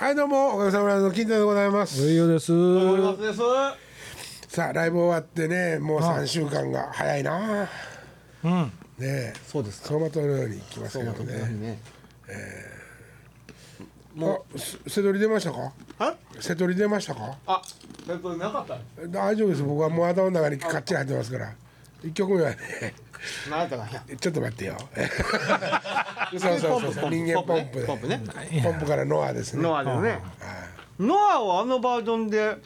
はいどうもおかげさまで金太でございます。上与です。森松です。さあライブ終わってねもう3週間が早いな。うん。ねえそうです走馬灯のように来ますけどね。ね。あせ瀬戸り出ましたか？あ、瀬戸り出ましたか？あ、えっとなかった。大丈夫です。僕はもう頭の中にかっちり入ってますから1曲目はね。ちょっと待ってよ そうそうそうそう人間ポンプでポンプね。ポンプからノアですねノアですね。ノアをあのバージョンで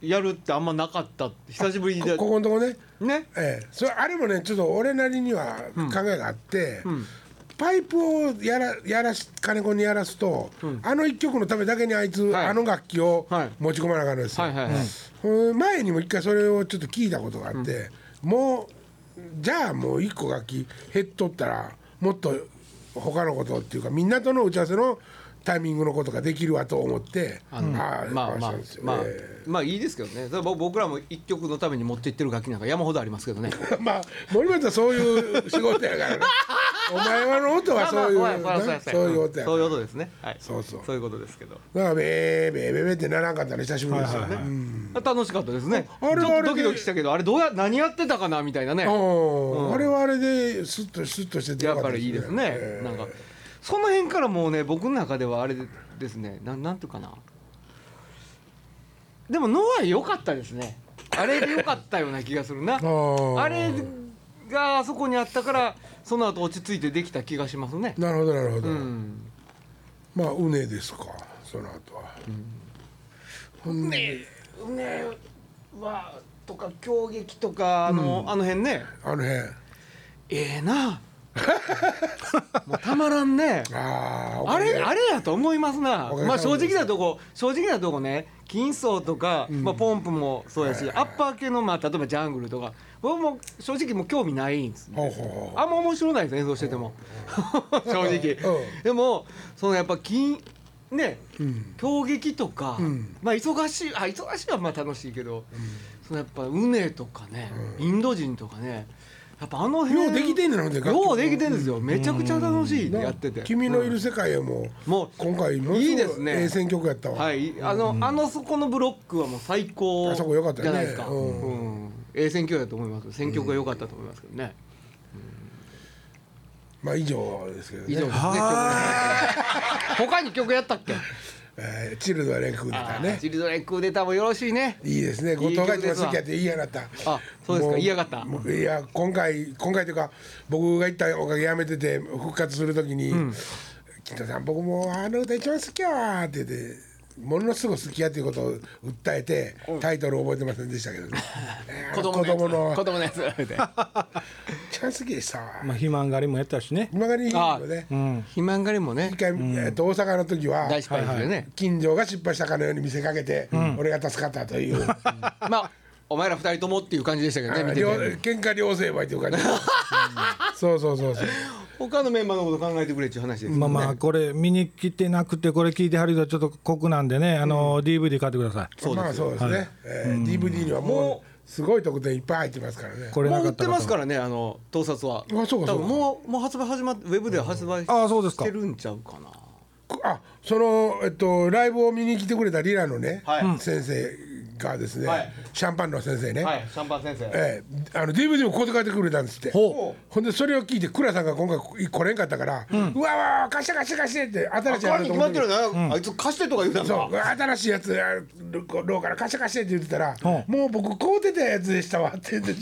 やるってあんまなかった。久しぶりでこ。ここのとこねね。ええ、それあれもねちょっと俺なりには考えがあって、んパイプをやらやらし金子にやらすと、あの一曲のためだけにあいつ、はい。あの楽器をはい。持ち込まなあかんのですよ、はいはいはい。うん。前にも一回それをちょっと聞いたことがあって、もうじゃあもう一個楽器減っとったらもっと他のことっていうかみんなとの打ち合わせのタイミングのことができるわと思って、あのあまあまあそうですよまあえまあいいですけどね。僕僕らも一曲のために持って行ってる楽器なんか山ほどありますけどね。え まあ森本はそういう仕事やからねお前はの音はそういう、まあまあまあなそういう音やから。そういう音ですね。はい。そうそう。そういうことですけど。だからベーベーベーベーってならんかったら久しぶりですよね、うん。楽しかったですね。あれはあれでちょっとドキドキしたけど、あれどうや何やってたかなみたいなね。あれはあれでスッとスッとしててやっぱりいいですね、ええ。なんか。その辺からもうね僕の中ではあれですね。なんなんていうかな。でもノア良かったですね。あれで良かったような気がするな。ー。あれがあそこにあったからその後落ち着いてできた気がしますね。なるほどなるほど、うん。まあうねですかその後は、ほん。でうねはとか競撃とかあの,、あの辺ね。あの辺。ええな もうたまらんね。あああれあれやと思いますな。まあ正直なとこ正直なとこね金層とか、まあ、ポンプもそうやし、アッパー系の、まあ、例えばジャングルとか僕も正直もう興味ないんですね。ほうあんま面白ないです演奏してても。正直。うん。でもそのやっぱ金ねうん。競技とか、ん。まあ忙しいあ忙しいはまあ楽しいけど、そのやっぱウネとかね、インド人とかねやっぱあの辺ようできてんねんなほんで楽曲ようできてんですよ。めちゃくちゃ楽しいなやってて。君のいる世界へも、もう今回ものいいですね。ええ選曲やったわ、はい、あの、あのそこのブロックはもう最高あそこ良かったよね。じゃないですか。ううん。ん、ええ選挙だと思います。選曲が良かったと思いますけどね。まあ以上ですけどね。以上ですね。曲他に曲やったっけ？えーチルドレンクーデターねチルドレンクーデターもよろしいね。いいですね。後藤が一番好きやって言いやがった。あそうですか。も言いやがった。いや今回今回というか僕が行ったおかげやめてて復活するときに「金田さん僕もうあの歌一番好きやわ」って言ってものすごく好きやっていうことを訴えてタイトル覚えてませんでしたけどね。え ー子供子供の。子供のやつ。一番好きでしたわ。まあ肥満狩りもやったしね。今がりいいあよねうん。肥満狩りもね。一。回、えーと大阪の時は大失敗ですよね。近所が失敗したかのように見せかけて、俺が助かったという、まあお前ら二人ともっていう感じでしたけどね見て両て。喧嘩両成敗という感じ、そうそうそうそう他のメンバーのこと考えてくれっていう話ですよね。まあまあこれ見に来てなくてこれ聞いてはる人はちょっと酷なんでね、あの DVD 買ってください。まあそうですね、えー DVD にはもうすごい特典いっぱい入ってますからね。これなもう売ってますからねあの盗撮は。あそうかそうか。多分もうもう発売始まってウェブでは発売あそうですかしてるんちゃうかな。あそのえっとライブを見に来てくれたリラのね、はい。先生がですね、はい。シャンパンの先生ね、はい、シャンパン先生。ええ。あの DVD もこうやって書いてくれたんですって。ほほんでそれを聞いて倉さんが今回来れんかったから「うわうわ貸して貸して貸して」って新しいやつあに決まってるね、あいつ貸してとか言うたんそかう。新しいやつあローから貸して貸してって言ってたらう。ん「もう僕買うてたやつでしたわ」って言って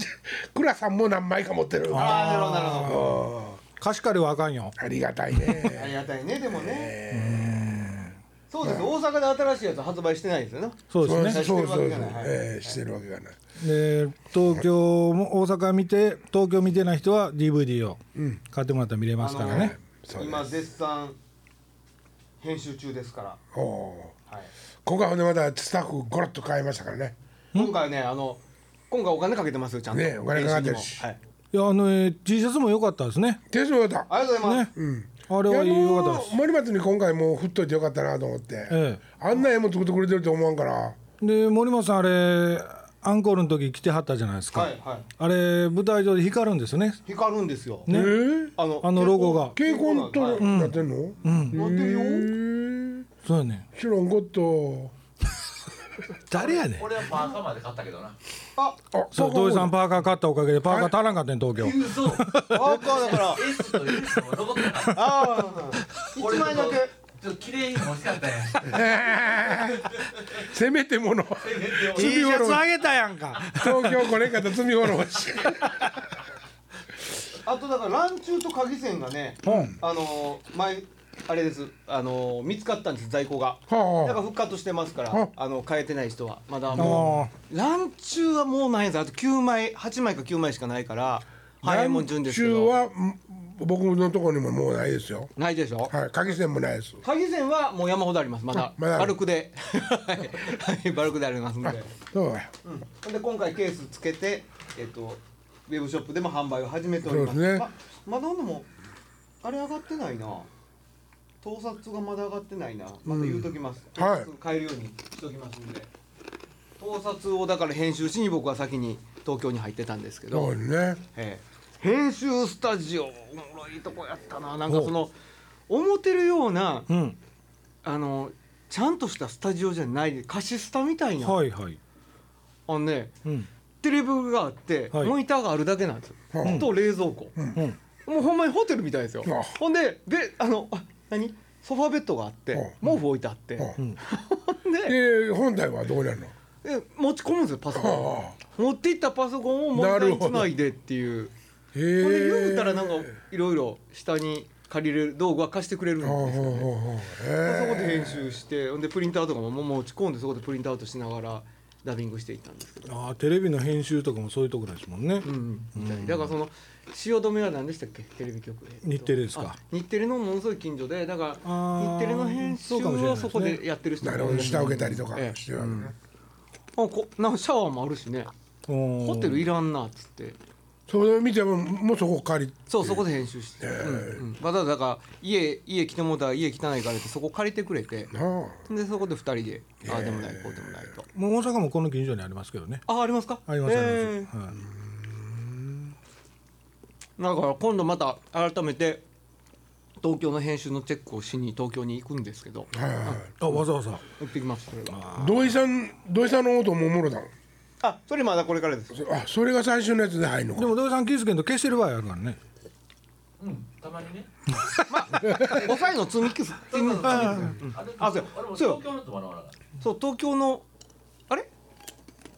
倉さんも何枚か持ってる。ああなるほどなるほど。貸し借りはあかんよ。ありがたい あねりがたいねでもねそうです。大阪で新しいやつ発売してないですよね。そうですね。そうそうそうそうしてるわけじゃないはい。ええしてるわけがない。で東京も大阪見て東京見てない人は DVD を買ってもらったら見れますからね。そうです。今絶賛編集中ですから、おおはい、今回ほんでまたスタッフゴロッと変えましたからね。今回ねあの今回お金かけてますよちゃんと、ねお金かかってるし。はい、いやあの、えー T シャツも良かったですね。手数料だありがとうございます、うんあれは良かったです。森松に今回もう振っといてよかったなと思って、えあんな絵も作ってくれてると思わんから。で森本さんあれアンコールの時来てはったじゃないですか、はいはい。あれ舞台上で光るんですよね。光るんですよ、えー、あのあのロゴが。蛍光とはい。なってんの、うん。なってるよ。へーそうやね知らんこと 誰やねん。俺はパーカーまで買ったけどなああそう土井さんパーカー買ったおかげでパーカー足らんかったん東京。嘘パーカーだから。ああ一枚だけ。ちょっと綺麗に欲しかったや。ん せめてもの。T シャツあげたやんか。東京これから罪滅ぼし。あとだから乱中と鍵線がね、うん。あのー前あれです。あのー見つかったんです在庫が。はだから復活してますからはあ。の変えてない人は。まだもう乱中はもうないんです。あと9枚8枚か9枚しかないから早いもん順ですけ中どはん僕のところにももうないですよ。ないでしょ？はい鍵線もないです。鍵線はもう山ほどあります。まだあまだある。バルクで。はいはいバルクでありますんで、そうやうん、で今回ケースつけてえっとウェブショップでも販売を始めております。そうですね。ままだでもあれ上がってないな盗撮がまだ上がってないな。また言うときます、うん。はい。盗撮買えるようにしときますんで。盗撮をだから編集しに僕は先に東京に入ってたんですけど、そうね。ええ。編集スタジオおもろいとこやったな。なんかその思ってるようなうん。あのちゃんとしたスタジオじゃないで貸しスタみたいな、はいはい。あのねうん。テレビがあって、はい。モニターがあるだけなんですよ、うん。と冷蔵庫、うん。もうほんまにホテルみたいですよ、あ。ほんでべあのあ何？ソファーベッドがあって、うん。毛布置いてあって、でで本体はどうなるの？で持ち込むんですよパソコン。は持っていったパソコンをモニターにつないでっていう。これ言うえたらなんかいろいろ下に借りれる道具は貸してくれるんですよ。ね。そこでへ編集してほんでプリンターとかももう持ち込んでそこでプリントアウトしながらダビングしていったんですけど。あーテレビの編集とかもそういうところですもんね。うんみたいだからその汐留は何でしたっけ？テレビ局えっと日テレですか。あ日テレのものすごい近所でだから日テレの編集そうかもしれないですね。をそこでやってる人なるほど。下請けたりとかええ。してるわけねあこなんかシャワーもあるしね。ホホテルいらんなっつってそれ見てももうそこ借りそうそこで編集して、うんうん、わざわざだから家家来てもうたら家汚いからってそこ借りてくれて。でそこで二人でああでもないこうでもないと。もう大阪もこの近所にありますけどね。あありますか？ありますありえます、はいーだから今度また改めて東京の編集のチェックをしに東京に行くんですけど。はいはいはい。あわざわざ。行ってきますそれは。土井さん土井さんの音もおもろだもんあそれまだこれからです。あそれが最初のやつで入るのか。でも土井さん気づけんと消してる場合あるからね。うんたまにね。抑えの積み木す。積み木ああそう。そう。そう東京のあれ？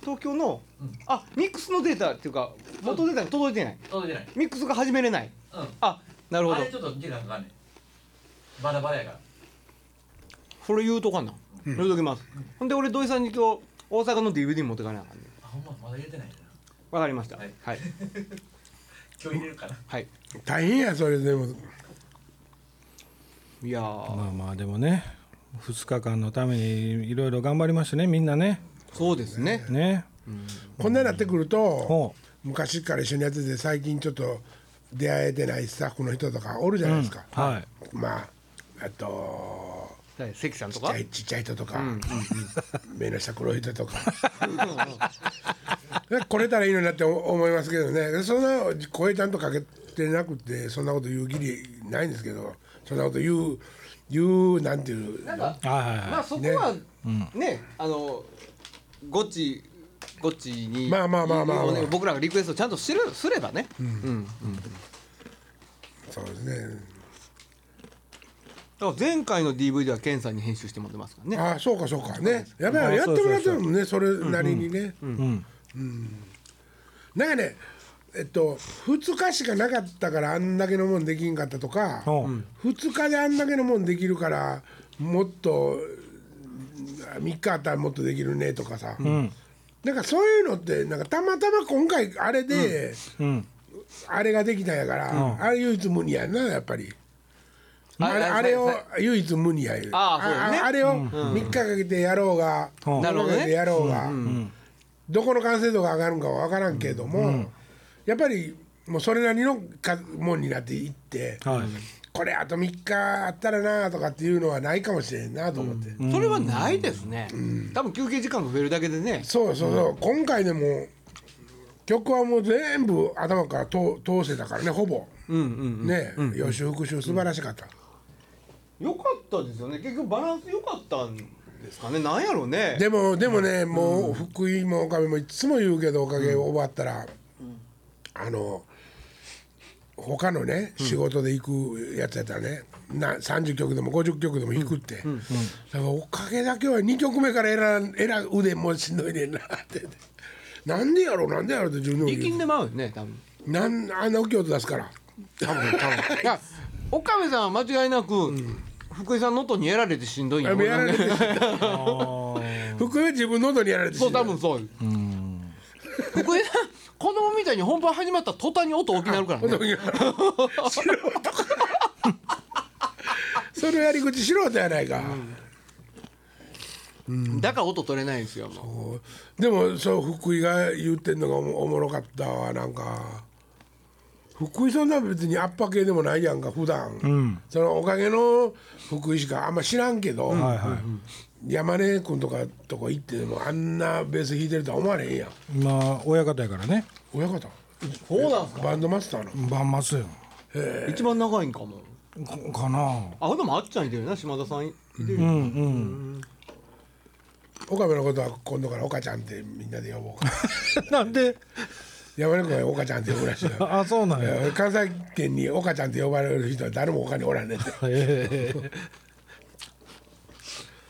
東京の、あミックスのデータっていうか元データに届いてない。た届いてない。ミックスが始めれない。うん。あなるほど。あれちょっと時間かかんねん。バラバラやから。それ言うとかん。な、言うときます、ほんで俺土井さんに今日大阪の DVD 持ってかなあかんねあほんままだ入れてないな。わかりました。はい。はい、今日入れるかな。はい、大変やそれでも。いやー、まあまあでもね2日間のためにいろいろ頑張りましたねみんなね。そうですね。ね。こんなになってくるとほ昔から一緒にやってて最近ちょっと出会えてないスタッフの人とかおるじゃないですか、うはい。まああとはい関さんとか？ちっちゃいちっちゃい人とか、目の下黒い人とか。来れたらいいのになって思いますけどね。そんな声ちゃんとかけてなくてそんなこと言う義理ないんですけど。そんなこと言う言うなんていう。なんかはいはいはい。まあそこはね、あのゴッチゴッチにまあまあまあまあ。まあね僕らがリクエストちゃんとするすればね、うん。そうですね。だから前回の DVD はケンさんに編集してもらってますからね。ああそうかそうか。ね。やっぱありやってもらってるもんねそれなりにね、うん。なんかねえっと2日しかなかったからあんだけのもんできんかったとか、ほう2日であんだけのもんできるからもっと3日あったらもっとできるねとかさ、うん。なんかそういうのってなんかたまたま今回あれで、うん。あれができたんやから、あれ唯一無二やんなやっぱり。ああれああれをはい。唯一無二やいう。ああそうだね。ああれを3日かけてやろうが、うん。7日かけてやろうが、んどこの完成度が上がるんかは分からんけども、やっぱりもうそれなりのかもんになっていって、はい。これあと3日あったらなとかっていうのはないかもしれんなと思って、それはないですね、多分休憩時間が増えるだけでね。そうそうそう、今回でも曲はもう全部頭から通通せたからねほぼ、うんうんね、予習復習素晴らしかった、い良かったですよね。結局バランス良かったんですかね。なんやろうね。でもでもねもう福井もおかみもいつも言うけどおかげ終わったら、あの他のね仕事で行くやつやったらねな30曲でも50曲でも弾くって、だからおかげだけは2曲目から選ん選ん腕もしんどいねんなって。なんでやろうなんでやろうって自分で力んでまうよね多分。なんあんな大きい音出すから。多分多分。いや岡部さんは間違いなく、福井さんの音にやられてしんどいんや。やられて 福井は自分の音にやられてそう多分そう。福井さん子供みたいに本番始まった途端に音大きくなるからね。素人そのやり口素人やないか、だから音取れないんですよもでもそう福井が言ってんのがおもおもろかったわなんか福井そんな別にアッパ系でもないやんか普段、そのおかげの福井しかあんま知らんけど、はいは山根君とかとこ行ってでもあんなベース弾いてるとは思われへんやん。いまあ親方やからね。親方？うそうなんすか？バンドマスターの？バンマスよ一番長いんかも。かかなあ。でもあっちゃんいてるな島田さんいてるうんうん。岡部のことは今度から岡ちゃんってみんなで呼ぼうかな んで？山根君は岡ちゃんって呼ぶらしいよ。あそうなんや。関西圏に岡ちゃんって呼ばれる人は誰も他におらんねんて。へ え。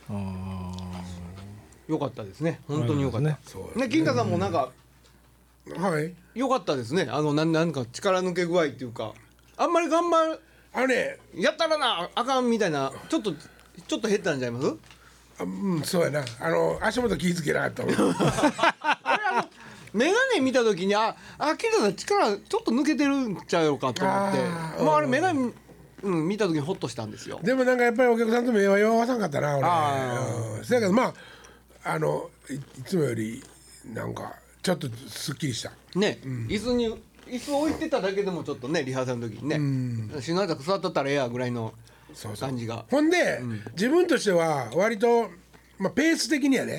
よかったですね。本当によかった。ね。そうね。金太さんもなんかはい。よかったですね。あのなんなんか力抜け具合っていうかあんまり頑張るあのねやったらなあかんみたいなちょっとちょっと減ったんちゃいます？あうんそうやな。あの足元気ぃつけなかったもん眼鏡見た時にああ金太さん力ちょっと抜けてるんちゃうかと思って。あーもうあれ眼鏡うん見た時にホッとしたんですよ。でもなんかやっぱりお客さんと目は合わさんかったな俺。あうん。そやけどまああのいいつもよりなんかちょっとすっきりした。ね、椅子に椅子置いてただけでもちょっとねリハーサルの時にね篠原座っとったらええやぐらいのそうそう。感じが。ほんで、自分としては割と、まあ、ペース的にはね、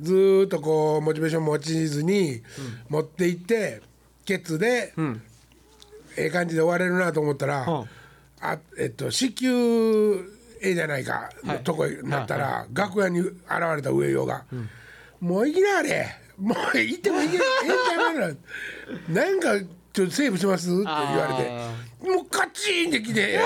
ずーっとこうモチベーション持ちずに持っていってケツで、ええ感じで終われるなと思ったら、うん。あえっと子宮ええじゃないかのとこになったら、楽屋に現れた上陽が、もう行きなあれもう行ってもいけええんちゃうかななんかちょっとセーブします？って言われて。あもうカチンってきて「いや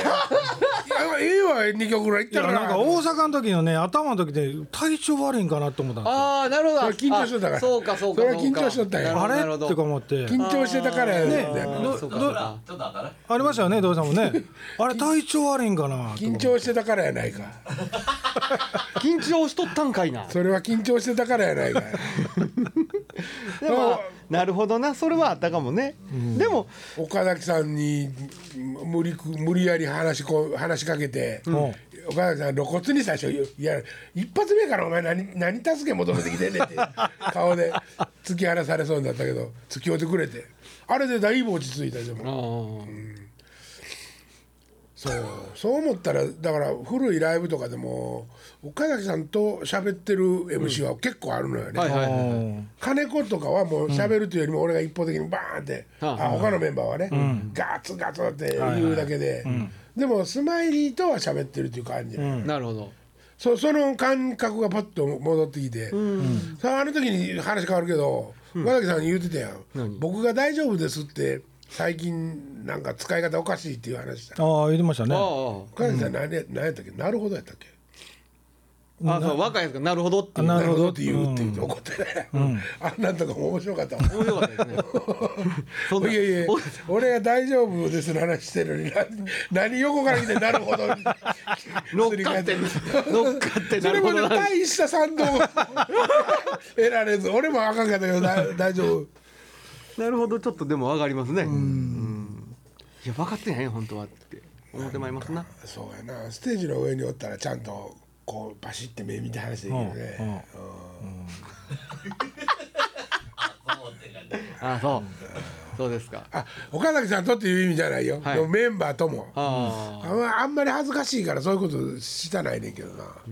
ええわ2曲ぐらい行っいやたから」なんか大阪の時のね頭の時で体調悪いんかなと思ったんですよ。ああなるほど。緊張しとったから。あそうかそうかそれは緊張しとったんやあれ？なるほど。なるほどってか思って。緊張してたから。やねありましたよね土井さんもね。あれ体調悪いんかな？緊って張してたからやないか。緊張しとったんかいな。それは緊張してたからやないか。でもあなるほどな。それはあったかもね、でも岡崎さんに無理く無理やり話しこ話しかけて、ん。岡崎さん露骨に最初「いや一発目からお前何何助け求めてきてんねん」って 顔で突き放されそうになったけど突き寄ってくれて。あれでだいぶ落ち着いたでも。あそう。そう思ったらだから古いライブとかでも岡崎さんと喋ってる MC は結構あるのよね、はいはいはいうん金子とかはもう喋るというよりも俺が一方的にバーンって、うん。あ他のメンバーはね、ガツガツって言うだけで、でもスマイリーとは喋ってるっていう感じ、なるほど。そその感覚がパッと戻ってきて、さああの時に話変わるけど岡崎さん言うてたやん。何？僕が大丈夫ですって最近なんか使い方おかしいっていう話したああ言ってましたね。あ岡崎さん何や何やったっけ？なるほどやったっけ？ああそう若いやつがなるほどっていう。なるほど。って言うって言って怒ってね、あんなんとかも面白かったわ面白かったですね。そんないやいやお俺が大丈夫ですの話してるのにな何横から来てなるほど乗っかって乗っかってそれもね大した賛同を 得られず俺もあかんかったけどだ大丈夫なるほどちょっとでも上がりますね。うん。いや分かってないよ本当はって思ってまいりますな。そうやな。ステージの上におったらちゃんとこうバシッて目見て話できるね、あそう。そうですか。あ岡崎さんとっていう意味じゃないよ、はい。メンバーとも。ああん。まあんまり恥ずかしいからそういうことしたないねんけどな、あえ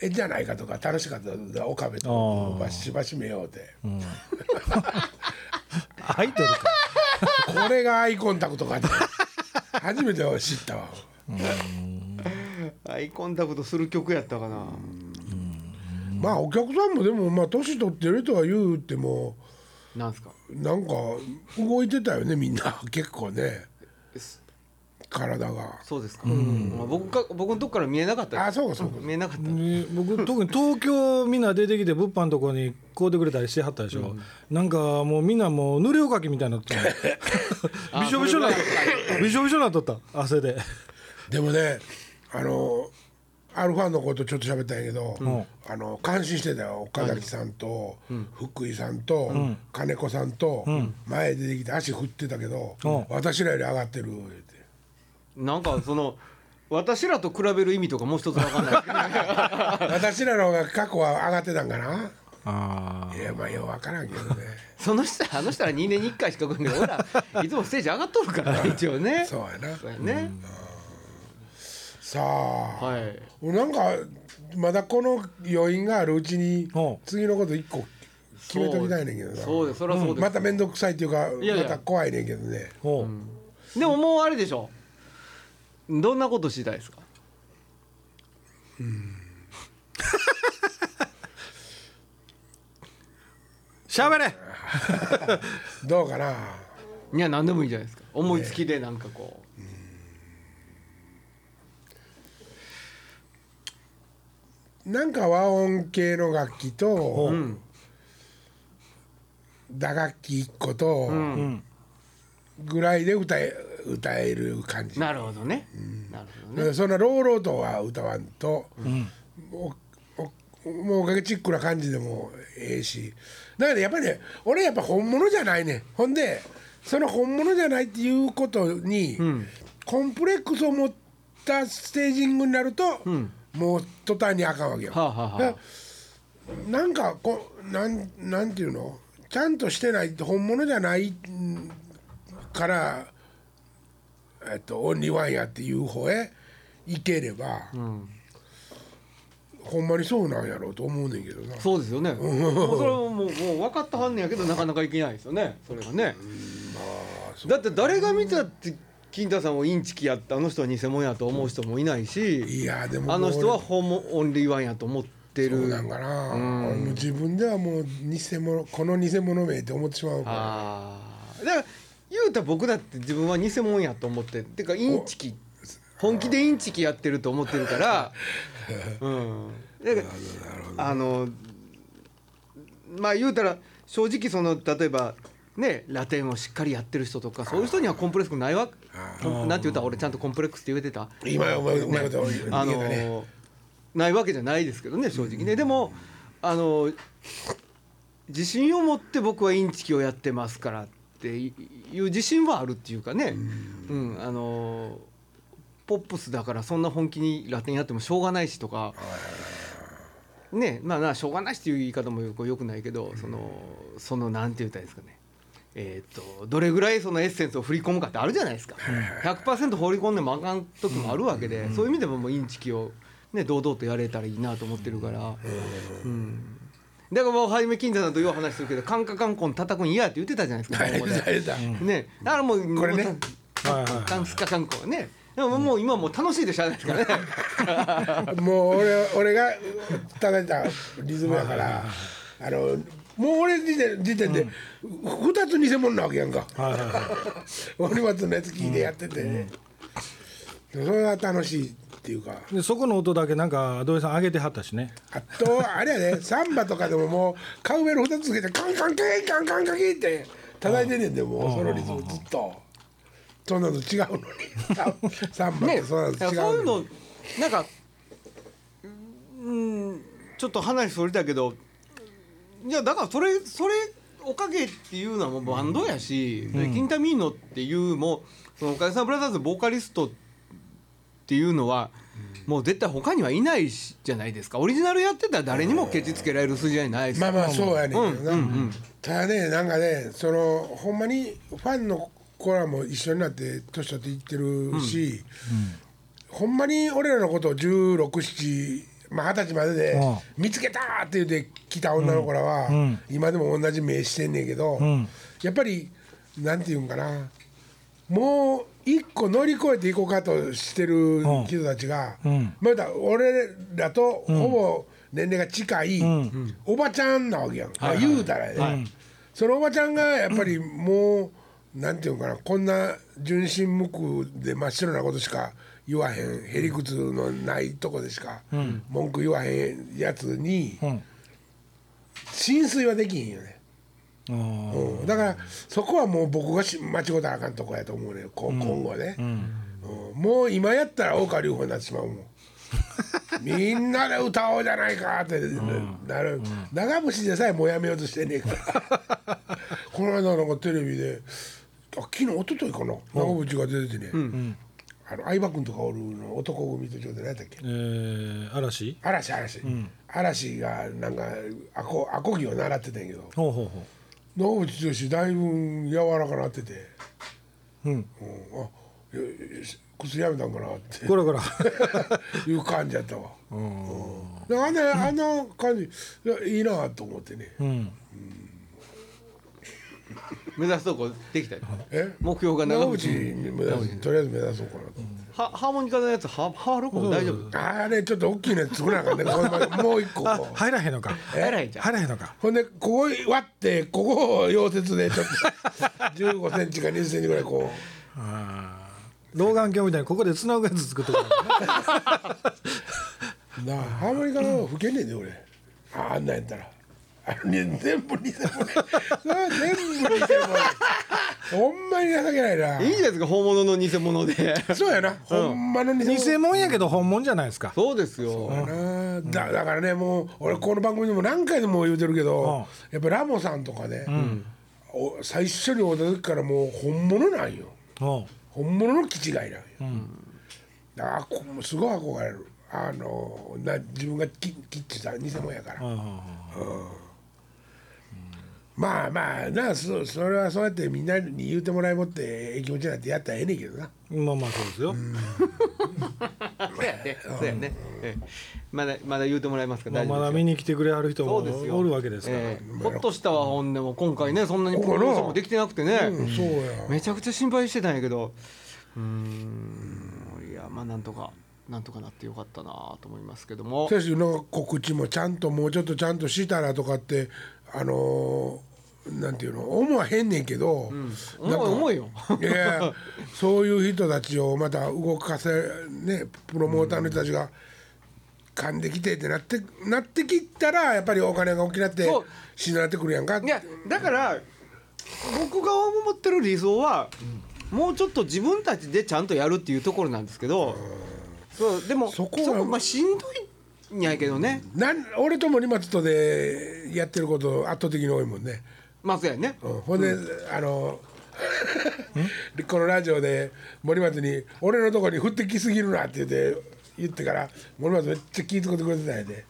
えんじゃないかとか楽しかった岡部とバシバシ目ようて、アイドルか。これがアイコンタクトかって。初めて知ったわ。アイコンタクトする曲やったかな。まあお客さんもでもまあ年取ってるとは言うてもなんすか？なんか動いてたよねみんな。結構ね体が。そうですか、まあ、僕か僕のとこから見えなかった。あそうかそうか。見えなかった、ね僕特に東京みんな出てきて物販のとこに買うてくれたりしてはったでしょ、なんかもうみんなもう塗りおかきみたいになってた。びしょびしょなっとった。びしょびしょなっとった。汗で。でもねあのアルファのことちょっと喋ったんやけど、あの感心してたよ。岡崎さんと、福井さんと、金子さんと、前出てきて足振ってたけど、うん。私らより上がってるなんかその私らと比べる意味とかもう一つ分かんない。私らの方が過去は上がってたんかな？あいやまあよう分からんけどね。その人あの人は2年に1回しか来んけど俺らいつもステージ上がっとるからね一応ね。そうやな。そうやね、さあ、はい。なんかまだこの余韻があるうちにう。ん次のこと一個決めときたいねんけどな。そうです。それはそうです、また面倒くさいっていうかいやいや。また怖いねんけどね。ほう、でももうあれでしょどんなことしたいですか？しゃべれ。どうかな？いや何でもいいじゃないですか。思いつきでなんかこなんか和音系の楽器とう、うん。打楽器一個とうん。ぐらいで歌え歌える感じ、なるほどね、なるほどね。そんな朗々とは歌わんと、おおもうおかげチックな感じでもええし。だけどやっぱりね俺やっぱ本物じゃないねん。ほんでその本物じゃないっていうことに、コンプレックスを持ったステージングになると、もう途端にあかんわけよ。はあはあなんかこうなんなんていうの？ちゃんとしてないって本物じゃないんから、えっと、オンリーワンやっていう方へ行ければ、ほんまにそうなんやろうと思うねんけどな。そうですよね。もうそれはもうもう分かったはんねんやけどなかなかいけないですよねそれがね。だって誰が見たって金太さんをインチキやったあの人は偽物やと思う人もいないしいやでもあの人はもう本物オンリーワンやと思ってる。そうなんかな、俺も自分ではもう偽物この偽物名って思ってしまうから。ああだから言うたら僕だって自分は偽物やと思っててかインチキ本気でインチキやってると思ってるから うん。だからあのまあ言うたら正直その例えばねラテンをしっかりやってる人とかそういう人にはコンプレックスないわ。なんて言うたら俺ちゃんとコンプレックスって言えてた。今うまいこと言ないわけじゃないですけどね正直ね。でもあの自信を持って僕はインチキをやってますからっていう自信はあるっていうかね。うん。あのポップスだからそんな本気にラテンやってもしょうがないしとか。ねまあなしょうがないしっていう言い方もよくよくないけどそのそのなんて言ったらいいですかね。えー、とどれぐらいそのエッセンスを振り込むかってあるじゃないですか。100%放り込んでもあかん時もあるわけで、そういう意味でももうインチキを、ね、堂々とやれたらいいなと思ってるから、うんだからもう初め金太さんとよう話するけどカンカカンコン叩くん嫌って言ってたじゃないですかね。だからもうこれね。カンスカカンコンね。でももう今もう楽しいでしゃあないですからね。もう俺俺が叩いたリズムやからあのもう俺時点時点で2つ偽物なわけやんか。はいはいはい。森松のやつ聞いてやってて、それは楽しいっていうか。でそこの音だけなんか土井さん上げてはったしね。あとあれやね サンバとかでももうカウベル2つつけてカンカンケンカンカンカンケンって叩いてんねんでもうそのリズムずっと。そんなの違うのに。サンバってそんなの違うのに、そういうのなんかうんちょっと話それたけどいやだからそれそれおかげっていうのはもうバンドやし、でキンタミーノっていうもうそのおかげさんブラザーズボーカリストっていうのは、もう絶対他にはいないしじゃないですか。オリジナルやってたら誰にもケチつけられる筋じゃないです。まあまあそうやねんけどな、うんうんうん。ただねなんかねそのほんまにファンの子らも一緒になって年取っていってるし、ほんまに俺らのことを1617まあ二十歳まででうん。見つけたって言って来た女の子らは、ん。今でも同じ目してんねんけど、ん。やっぱりなんていうんかな。もう一個乗り越えていこうかとしてる人たちが、うん。まだ俺らとほぼ年齢が近い、おばちゃんなわけやん、まあ言うたらね、そのおばちゃんがやっぱりもう、なんていうのかなこんな純真無垢で真っ白なことしか言わへんへりくつのないとこでしか文句言わへんやつにうん。浸水はできへんよね。うん、だからそこはもう僕がし間違うたらあかんとこやと思うねこ今後ね、うん。もう今やったら大川隆法になってしまうもん。みんなで歌おうじゃないかってなる、長渕でさえもうやめようとしてんねえから。この間なんかテレビであ昨日一昨日かな。長渕が出ててね、あの相葉君とかおるの男組とちょうど何やったっけ？えー、嵐？嵐嵐、嵐がなんかアコアコギを習ってたんやけど。ほうほうほ野口剛だいぶ柔らかなってて、ううん。うん、あいやいや薬やめたんかなって。こらこら。いう感じやったわ、うん。であんなあんな感じいやいいなと思ってね、うん。目指すとこできたよ。え？目標が長渕。とりあえず目指そうかなと思って、はハーモニカのやつはハーロコ大丈夫？あれちょっと大きいの作らなあかんね。もう一個。あこう入らへんのか？入らへんじゃん。入らへんのか？ほんでここ割ってここを溶接でちょっと1 5ンチか2 0センチぐらいこあー。老眼鏡みたいにここでつなぐやつ作っとくうな。あハーモニカの吹けんねんで俺。ああんなんやったら。あのね全部偽物な全部偽物ほんまに情けないな。いいじゃないですか本物の偽物で。そうやな、ほんまの偽物。偽物やけど本物じゃないですか。そうですよ。な。だだからねもう俺この番組でも何回でも言うてるけど、やっぱラモさんとかね、お最初に会った時からもう本物なんよ。本物の気違いなんよ、だからこすごい憧れる。あのな自分がききっちした偽物やから、あまあまあなそそれはそうやってみんなに言うてもらいもってええ気持ちになってやったらええねんけどな。ーまあまあそうですよ、そうやね。そうやね。ええまだまだ言うてもらえますかまあ、大丈夫ですよ。まだ見に来てくれはる人もそうですよ。おるわけですから、ええ。ほっとしたわほんでも今回ねそんなにプロここなモーションもできてなくてね、うんそうや。めちゃくちゃ心配してたんやけど。うーん。いやまあなんとかなんとかなってよかったなと思いますけども。選手の告知もちゃんともうちょっとちゃんとしたらとかってあのーなんていうの思わへんねんけど、重い重いよ。いやそういう人たちをまた動かせねプロモーターの人たちが噛んできてってなってなってきたらやっぱりお金が大きなってそなってくるやんか。いやだから僕が思ってる理想は、もうちょっと自分たちでちゃんとやるっていうところなんですけど、そうでもそそこはこまあしんどいんやけどねなん俺と森松とでやってること圧倒的に多いもんね、まあそうやね。うん、ほんで、あの このラジオで森松に「俺のとこに降ってきすぎるな」って言って言ってから森松めっちゃ聞いてくれてくれてたんやで。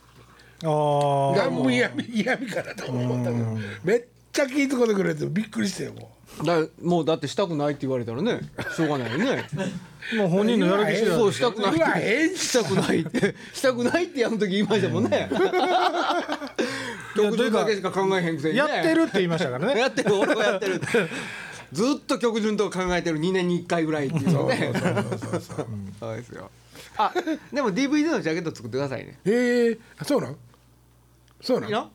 ああ何も嫌味嫌味かなと思ったけどめっちゃ聞いてくれてびっくりしてよもだもうだってしたくないって言われたらねしょうがないよね。もう本人のやる気次第そうしたくないって。したくないって。したくないってあの時言いましたもんね。曲順だけしか考えへんくせにね。やってるって言いましたからね。やってる俺はやってるずっと曲順とか考えてる2年に1回ぐらいっていうのね。そうですよ。あでも DVD のジャケット作ってくださいね。ええ。あそうなん？そうないん。や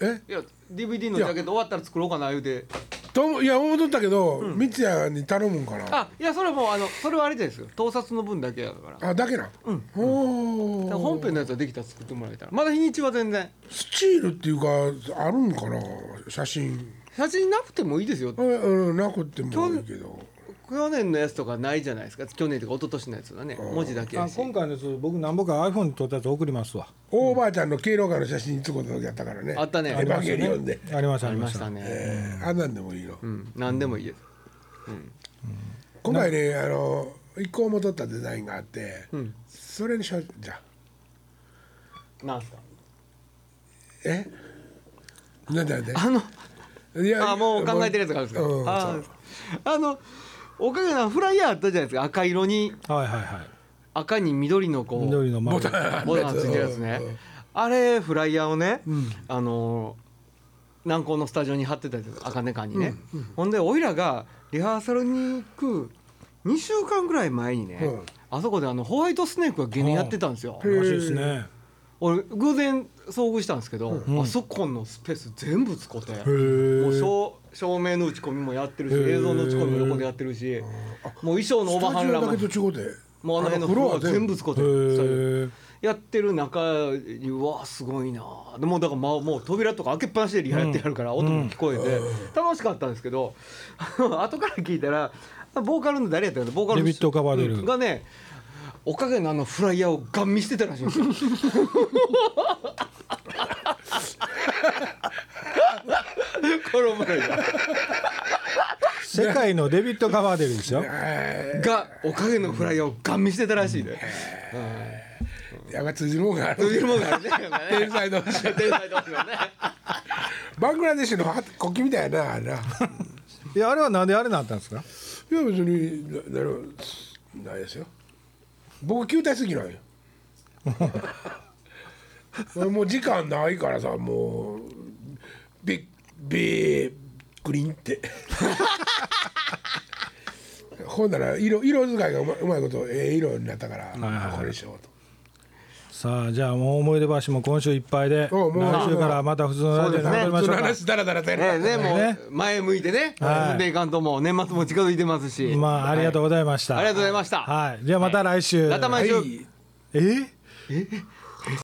え？いや DVD のジャケット終わったら作ろうかな言うて。といや思っとったけど三ツ矢に頼むんかな。あいやそれはもうあのそれはあれですよ。盗撮の分だけやから。あだけなうん。お本編のやつはできたら作ってもらえたら。まだ日にちは全然。スチールっていうかあるんかな？写真。写真なくてもいいですよ。うんうんなくてもいいけど去年のやつとかないじゃないですか。去年とか一昨年のやつはね。文字だけやあし今回のやつ僕何ぼか iPhone に撮ったやつ送りますわ。大ばあちゃんの敬老会の写真につこと時やったからね。あったね。エヴァンゲリオンで。ありましたありましありましたたね。ええあんなんでもいいのうん。何でもいいです。今回ねあの一個も取ったデザインがあってうん。それにしようじゃあ。なんすか？え？なんでなんで？あのいやあもう考えてるやつがあるんですか、うん。ああのおかげなフライヤーあったじゃないですか。赤色に。はいはいはい。赤に緑のこう。緑の丸。ボタンボタンついてるやつね。うん。うんあれフライヤーをね、あの南高のスタジオに貼ってたやつ赤根館にね、ほんでおいらがリハーサルに行く2週間ぐらい前にね、うん。あそこであのホワイトスネークが芸人やってたんですよ。らしいですね。俺偶然遭遇したんですけど、ん。あそこのスペース全部使って、へもう照明の打ち込みもやってるし映像の打ち込みも横でやってるし、もう衣装のオーバーハンラももうあの辺のフロア全部。使ってやってる中にうわすごいなでもだからまあもう扉とか開けっぱなしでリハやってやるから音も聞こえて楽しかったんですけど 後から聞いたらボーカルの誰やったかな？ボーカルのがねおかげのあのフライヤーをガン見してたらしいんですよ。これお前が世界のデビッド・カバーデルですよがおかげのフライヤーをガン見してたらしいで。やが通じるもんがある。うもんがあるね。天才同士天才同士のね。バングラデシュの国旗みたいやなあれな。いやあれはなんであれになったんですか？いや別にななるないですよ。僕球体すぎなんよ。俺 もう時間ないからさもうビッビッグリーンって。ほんなら色色使いがうまうまいことええ色になったから、はいはいこれしようと。さあじゃあもう思い出橋も今週いっぱいでおうもう来週からまた普通のラジオに戻りましょうか。ねねもね。う前向いてね。はい。でいかんともう年末も近づいてますし。まあありがとうございました、ありがとうございました。はい。じゃあまた来週、またはい毎週。え？え？